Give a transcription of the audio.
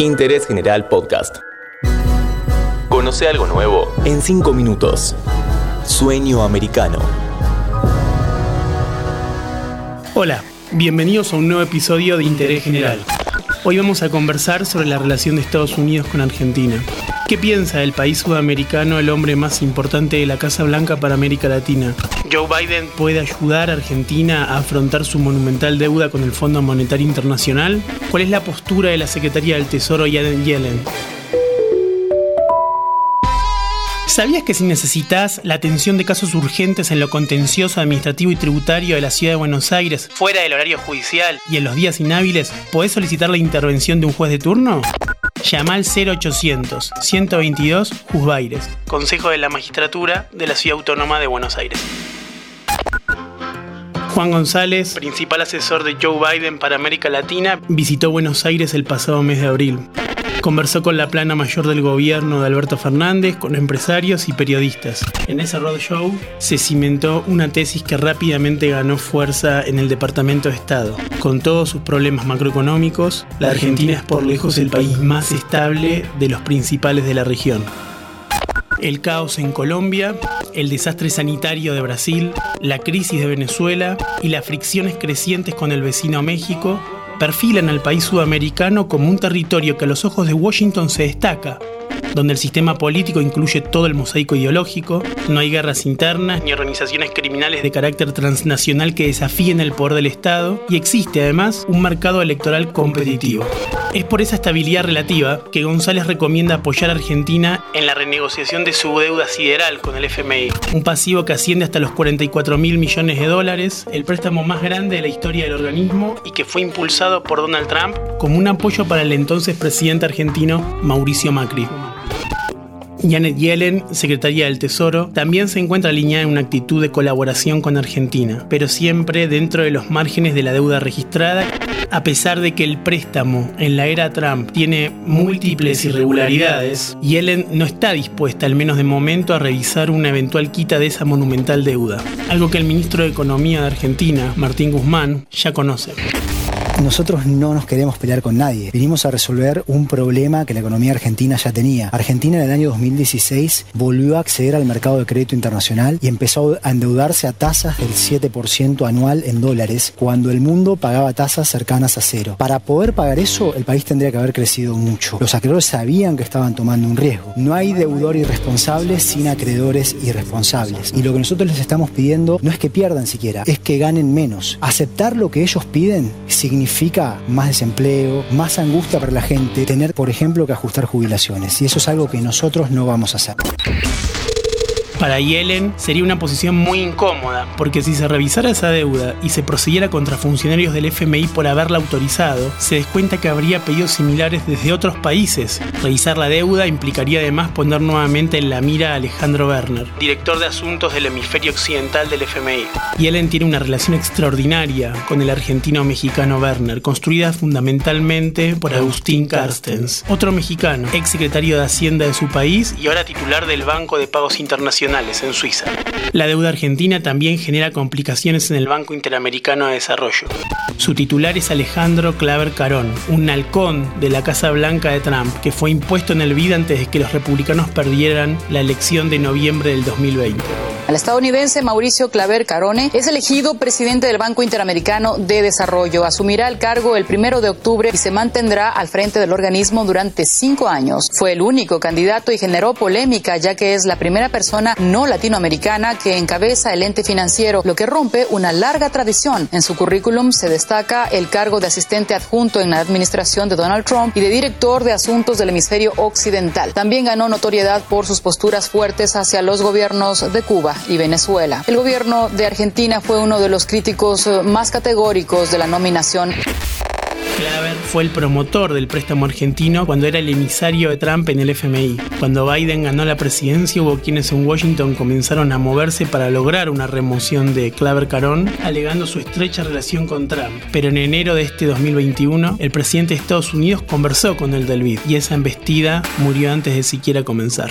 Interés General Podcast. Conoce algo nuevo en 5 minutos. Sueño americano. Hola, bienvenidos a un nuevo episodio de Interés General. Hoy vamos a conversar sobre la relación de Estados Unidos con Argentina. ¿Qué piensa del país sudamericano el hombre más importante de la Casa Blanca para América Latina? ¿Joe Biden puede ayudar a Argentina a afrontar su monumental deuda con el Fondo Monetario Internacional? ¿Cuál es la postura de la Secretaría del Tesoro Janet Yellen? ¿Sabías que si necesitas la atención de casos urgentes en lo contencioso administrativo y tributario de la ciudad de Buenos Aires, fuera del horario judicial y en los días inhábiles, podés solicitar la intervención de un juez de turno? Llama al 0800 122 Juzbaires, Consejo de la Magistratura de la Ciudad Autónoma de Buenos Aires. Juan González, principal asesor de Joe Biden para América Latina, visitó Buenos Aires el pasado mes de abril. Conversó con la plana mayor del gobierno de Alberto Fernández, con empresarios y periodistas. En ese roadshow se cimentó una tesis que rápidamente ganó fuerza en el Departamento de Estado. Con todos sus problemas macroeconómicos, la Argentina es por lejos el país más estable de los principales de la región. El caos en Colombia, el desastre sanitario de Brasil, la crisis de Venezuela y las fricciones crecientes con el vecino México perfilan al país sudamericano como un territorio que a los ojos de Washington se destaca, donde el sistema político incluye todo el mosaico ideológico, no hay guerras internas ni organizaciones criminales de carácter transnacional que desafíen el poder del Estado y existe además un mercado electoral competitivo. Es por esa estabilidad relativa que González recomienda apoyar a Argentina en la renegociación de su deuda sideral con el FMI, un pasivo que asciende hasta los 44 mil millones de dólares, el préstamo más grande de la historia del organismo y que fue impulsado por Donald Trump como un apoyo para el entonces presidente argentino Mauricio Macri. Janet Yellen, secretaria del Tesoro, también se encuentra alineada en una actitud de colaboración con Argentina, pero siempre dentro de los márgenes de la deuda registrada, a pesar de que el préstamo en la era Trump tiene múltiples irregularidades, Yellen no está dispuesta, al menos de momento, a revisar una eventual quita de esa monumental deuda, algo que el ministro de Economía de Argentina, Martín Guzmán, ya conoce. Nosotros no nos queremos pelear con nadie. Vinimos a resolver un problema que la economía argentina ya tenía. Argentina en el año 2016 volvió a acceder al mercado de crédito internacional y empezó a endeudarse a tasas del 7% anual en dólares, cuando el mundo pagaba tasas cercanas a cero. Para poder pagar eso, el país tendría que haber crecido mucho. Los acreedores sabían que estaban tomando un riesgo. No hay deudor irresponsable sin acreedores irresponsables. Y lo que nosotros les estamos pidiendo no es que pierdan siquiera, es que ganen menos. Aceptar lo que ellos piden significa significa más desempleo, más angustia para la gente, tener, por ejemplo, que ajustar jubilaciones. Y eso es algo que nosotros no vamos a hacer. Para Yellen sería una posición muy incómoda, porque si se revisara esa deuda y se procediera contra funcionarios del FMI por haberla autorizado, se descuenta que habría pedidos similares desde otros países. Revisar la deuda implicaría además poner nuevamente en la mira a Alejandro Werner, director de asuntos del hemisferio occidental del FMI. Yellen tiene una relación extraordinaria con el argentino mexicano Werner, construida fundamentalmente por Agustín Carstens, otro mexicano, ex secretario de Hacienda de su país y ahora titular del Banco de Pagos Internacionales en Suiza. La deuda argentina también genera complicaciones en el Banco Interamericano de Desarrollo. Su titular es Alejandro Claver Carón, un halcón de la Casa Blanca de Trump, que fue impuesto en el BID antes de que los republicanos perdieran la elección de noviembre del 2020. El estadounidense Mauricio Claver Carone es elegido presidente del Banco Interamericano de Desarrollo. Asumirá el cargo el primero de octubre y se mantendrá al frente del organismo durante cinco años. Fue el único candidato y generó polémica, ya que es la primera persona no latinoamericana que encabeza el ente financiero, lo que rompe una larga tradición. En su currículum se destaca el cargo de asistente adjunto en la administración de Donald Trump y de director de asuntos del hemisferio occidental. También ganó notoriedad por sus posturas fuertes hacia los gobiernos de Cuba y Venezuela. El gobierno de Argentina fue uno de los críticos más categóricos de la nominación. Claver fue el promotor del préstamo argentino cuando era el emisario de Trump en el FMI. Cuando Biden ganó la presidencia hubo quienes en Washington comenzaron a moverse para lograr una remoción de Claver Carón, alegando su estrecha relación con Trump. Pero en enero de este 2021, el presidente de Estados Unidos conversó con el del y esa embestida murió antes de siquiera comenzar.